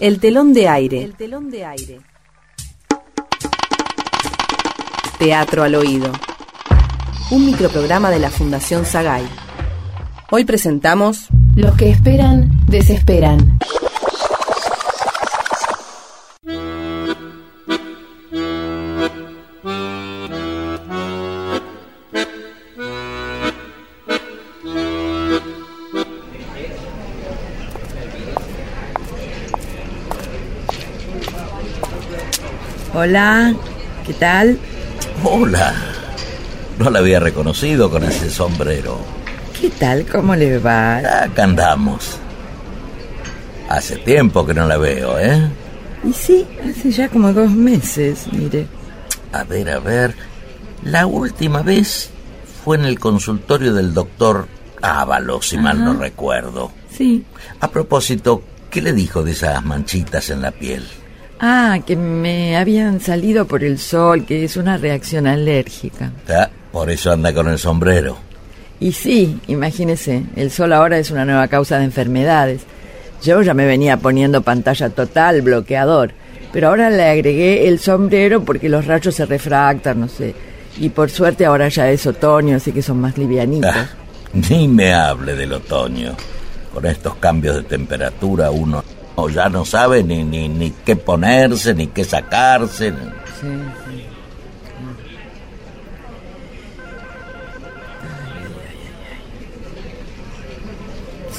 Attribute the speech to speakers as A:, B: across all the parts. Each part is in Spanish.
A: El telón de aire. El telón de aire. Teatro al oído. Un microprograma de la Fundación Sagay. Hoy presentamos
B: Los que esperan, desesperan.
C: Hola, ¿qué tal?
D: Hola. No la había reconocido con ese sombrero.
C: ¿Qué tal? ¿Cómo le va?
D: Acá andamos. Hace tiempo que no la veo, ¿eh?
C: Y sí, hace ya como dos meses, mire.
D: A ver, a ver. La última vez fue en el consultorio del doctor Ávalo, si mal no recuerdo.
C: Sí.
D: A propósito, ¿qué le dijo de esas manchitas en la piel?
C: Ah, que me habían salido por el sol, que es una reacción alérgica.
D: Ah, Por eso anda con el sombrero.
C: Y sí, imagínese, el sol ahora es una nueva causa de enfermedades. Yo ya me venía poniendo pantalla total, bloqueador, pero ahora le agregué el sombrero porque los rayos se refractan, no sé. Y por suerte ahora ya es otoño, así que son más livianitos.
D: Ah, ni me hable del otoño. Con estos cambios de temperatura uno ya no sabe ni, ni, ni qué ponerse, ni qué sacarse.
C: Sí, sí.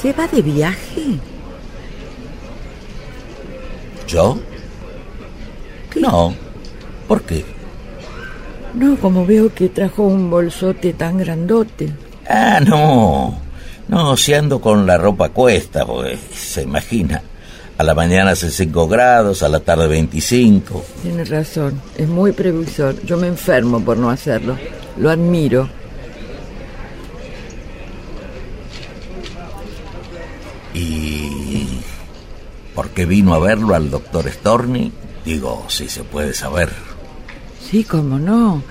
C: ¿Se va de viaje?
D: ¿Yo? No. ¿Por qué?
C: No, como veo que trajo un bolsote tan grandote.
D: Ah, no. No, si ando con la ropa cuesta, pues, se imagina. A la mañana hace 5 grados, a la tarde 25.
C: Tiene razón, es muy previsor. Yo me enfermo por no hacerlo. Lo admiro.
D: ¿Y por qué vino a verlo al doctor Storni? Digo, si se puede saber.
C: Sí, cómo no.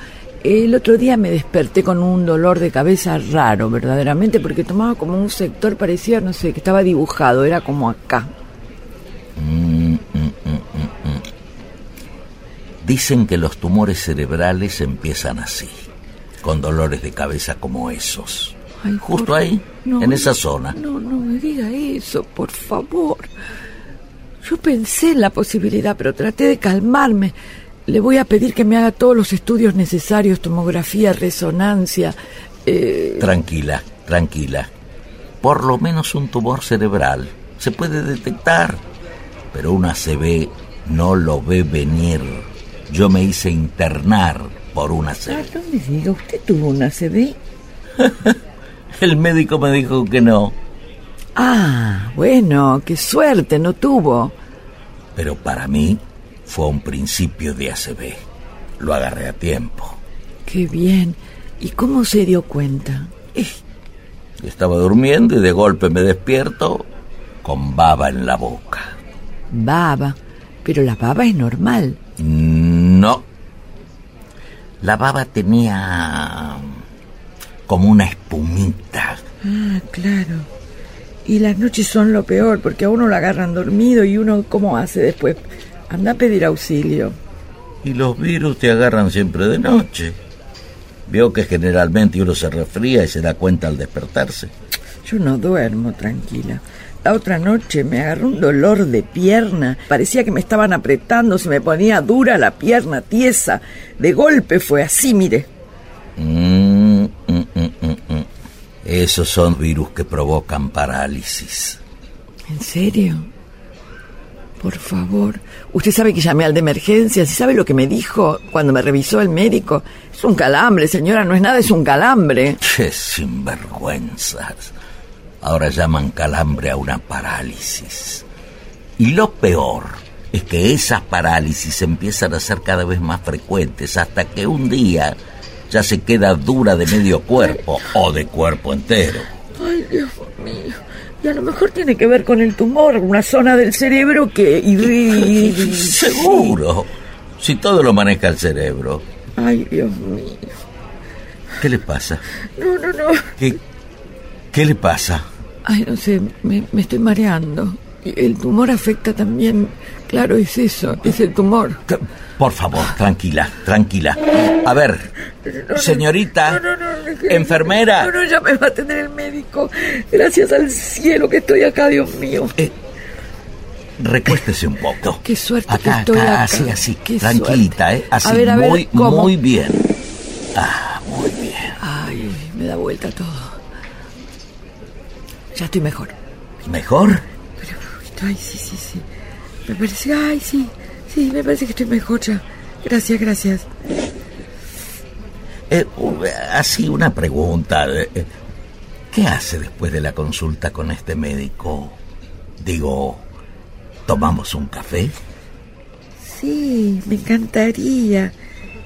C: El otro día me desperté con un dolor de cabeza raro, verdaderamente, porque tomaba como un sector parecía, no sé, que estaba dibujado, era como acá.
D: Dicen que los tumores cerebrales empiezan así, con dolores de cabeza como esos.
C: Ay,
D: Justo ahí,
C: no,
D: en esa zona.
C: No, no me diga eso, por favor. Yo pensé en la posibilidad, pero traté de calmarme. Le voy a pedir que me haga todos los estudios necesarios, tomografía, resonancia. eh,
D: Tranquila, tranquila. Por lo menos un tumor cerebral se puede detectar, pero una CB no lo ve venir. Yo me hice internar por una
C: ah,
D: CB.
C: no me diga, ¿usted tuvo una CB?
D: El médico me dijo que no,
C: Ah, bueno, qué suerte, no tuvo.
D: pero para mí fue un principio de ACB. Lo agarré a tiempo.
C: Qué bien. ¿Y cómo se dio cuenta?
D: Estaba durmiendo y de golpe me despierto con baba en la boca.
C: Baba. Pero la baba es normal.
D: No. La baba tenía como una espumita.
C: Ah, claro. Y las noches son lo peor, porque a uno lo agarran dormido y uno, ¿cómo hace después? Anda a pedir auxilio.
D: Y los virus te agarran siempre de noche. Veo que generalmente uno se resfría y se da cuenta al despertarse.
C: Yo no duermo tranquila. La otra noche me agarró un dolor de pierna. Parecía que me estaban apretando, se me ponía dura la pierna, tiesa. De golpe fue así, mire.
D: Mm, mm, mm, mm. Esos son virus que provocan parálisis.
C: ¿En serio? Por favor. Usted sabe que llamé al de emergencias y sabe lo que me dijo cuando me revisó el médico. Es un calambre, señora, no es nada, es un calambre.
D: ¡Qué sinvergüenzas! Ahora llaman calambre a una parálisis. Y lo peor es que esas parálisis empiezan a ser cada vez más frecuentes hasta que un día ya se queda dura de medio cuerpo o de cuerpo entero.
C: Ay, Dios mío. Y a lo mejor tiene que ver con el tumor, una zona del cerebro que...
D: Seguro. Si todo lo maneja el cerebro.
C: Ay, Dios mío.
D: ¿Qué le pasa?
C: No, no, no.
D: ¿Qué, qué le pasa?
C: Ay, no sé, me, me estoy mareando. El tumor afecta también, claro, es eso, es el tumor.
D: Por favor, tranquila, tranquila. A ver, señorita, enfermera.
C: No, no, ya me va a atender el médico. Gracias al cielo que estoy acá, Dios mío.
D: Eh, recuéstese un poco.
C: Qué suerte que
D: acá,
C: estoy
D: acá,
C: acá.
D: así, así,
C: Qué
D: tranquilita,
C: suerte.
D: ¿eh? Así,
C: A ver, a ver,
D: muy,
C: ¿cómo?
D: muy bien. Ah, muy bien.
C: Ay, me da vuelta todo. Ya estoy mejor.
D: ¿Mejor?
C: Pero, ay, sí, sí, sí. Me parece, ay, sí, sí, me parece que estoy mejor ya. Gracias, gracias.
D: Eh, así, una pregunta. eh, eh, ¿Qué hace después de la consulta con este médico? Digo, ¿tomamos un café?
C: Sí, me encantaría.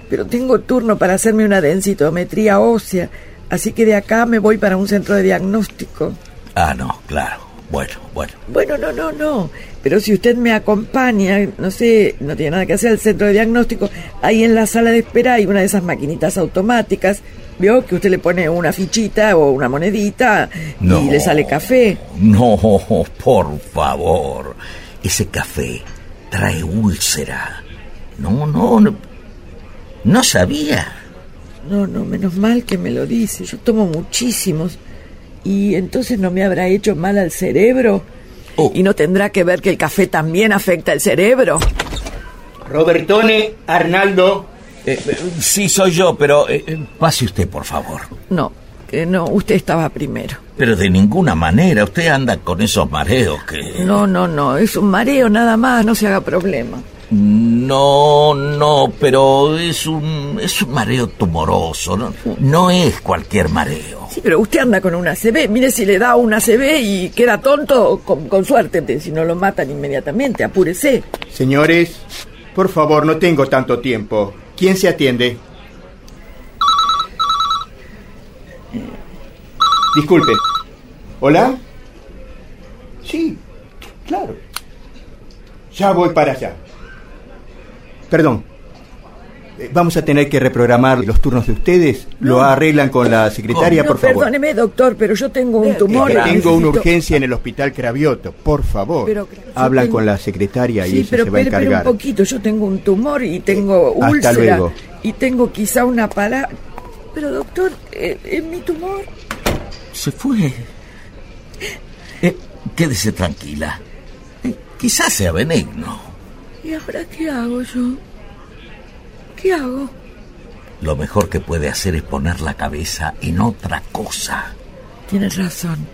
C: Pero tengo turno para hacerme una densitometría ósea. Así que de acá me voy para un centro de diagnóstico.
D: Ah, no, claro. Bueno, bueno.
C: Bueno, no, no, no. Pero si usted me acompaña, no sé, no tiene nada que hacer al centro de diagnóstico, ahí en la sala de espera hay una de esas maquinitas automáticas. Vio que usted le pone una fichita o una monedita
D: No.
C: y le sale café.
D: No, por favor. Ese café trae úlcera. No, no, no. No sabía.
C: No, no, menos mal que me lo dice. Yo tomo muchísimos. Y entonces no me habrá hecho mal al cerebro.
D: Oh.
C: Y no tendrá que ver que el café también afecta el cerebro.
E: Robertone, Arnaldo.
D: Eh, eh, sí, soy yo, pero eh, pase usted, por favor.
C: No, que no, usted estaba primero.
D: Pero de ninguna manera, usted anda con esos mareos que...
C: No, no, no, es un mareo nada más, no se haga problema.
D: No, no, pero es un, es un mareo tumoroso, no, no es cualquier mareo.
C: Sí, pero usted anda con una ACV. Mire si le da una ACV y queda tonto, con, con suerte, si no lo matan inmediatamente, apúrese.
E: Señores, por favor, no tengo tanto tiempo. ¿Quién se atiende? Disculpe. ¿Hola? Sí, claro. Ya voy para allá. Perdón. Eh, Vamos a tener que reprogramar los turnos de ustedes. Lo arreglan con la secretaria,
C: No,
E: por favor.
C: perdóneme, doctor, pero yo tengo un tumor.
E: Es que
C: y
E: tengo una urgencia en el hospital Cravioto, por favor.
C: Pero-
E: Hablan con la secretaria y
C: Sí,
E: ella
C: pero
E: se va a encargar.
C: un poquito. Yo tengo un tumor y tengo
E: Hasta
C: úlcera.
E: luego.
C: Y tengo quizá una para... Pero, doctor, eh, ¿es mi tumor?
D: Se fue. Eh, quédese tranquila. Eh, quizás sea benigno.
C: ¿Y ahora qué hago yo? ¿Qué hago?
D: Lo mejor que puede hacer es poner la cabeza en otra cosa.
C: Tienes razón.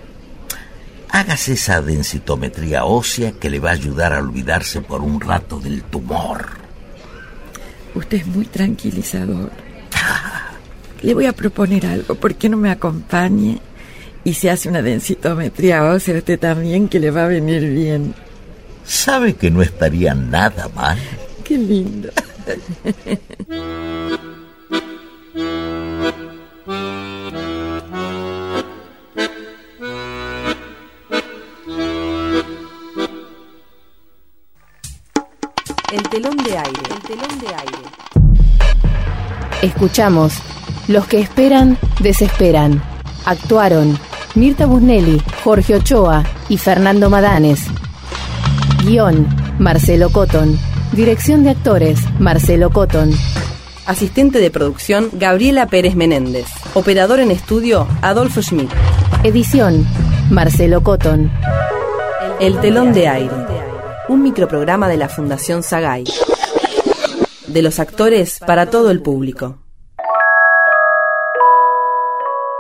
D: Hágase esa densitometría ósea que le va a ayudar a olvidarse por un rato del tumor.
C: Usted es muy tranquilizador. Le voy a proponer algo. ¿Por qué no me acompañe y se hace una densitometría ósea usted también que le va a venir bien?
D: ¿Sabe que no estaría nada mal?
C: Qué lindo.
A: El telón de aire. El telón de aire.
B: Escuchamos Los que esperan, desesperan. Actuaron Mirta Busnelli, Jorge Ochoa y Fernando Madanes. Guión, Marcelo Cotton. Dirección de actores, Marcelo Cotton.
A: Asistente de producción, Gabriela Pérez Menéndez. Operador en estudio, Adolfo Schmidt.
B: Edición, Marcelo Cotton.
A: El telón de aire. Un microprograma de la Fundación Sagay. De los actores para todo el público.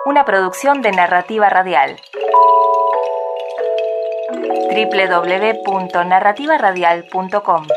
F: Una producción de narrativa radial. www.narrativaradial.com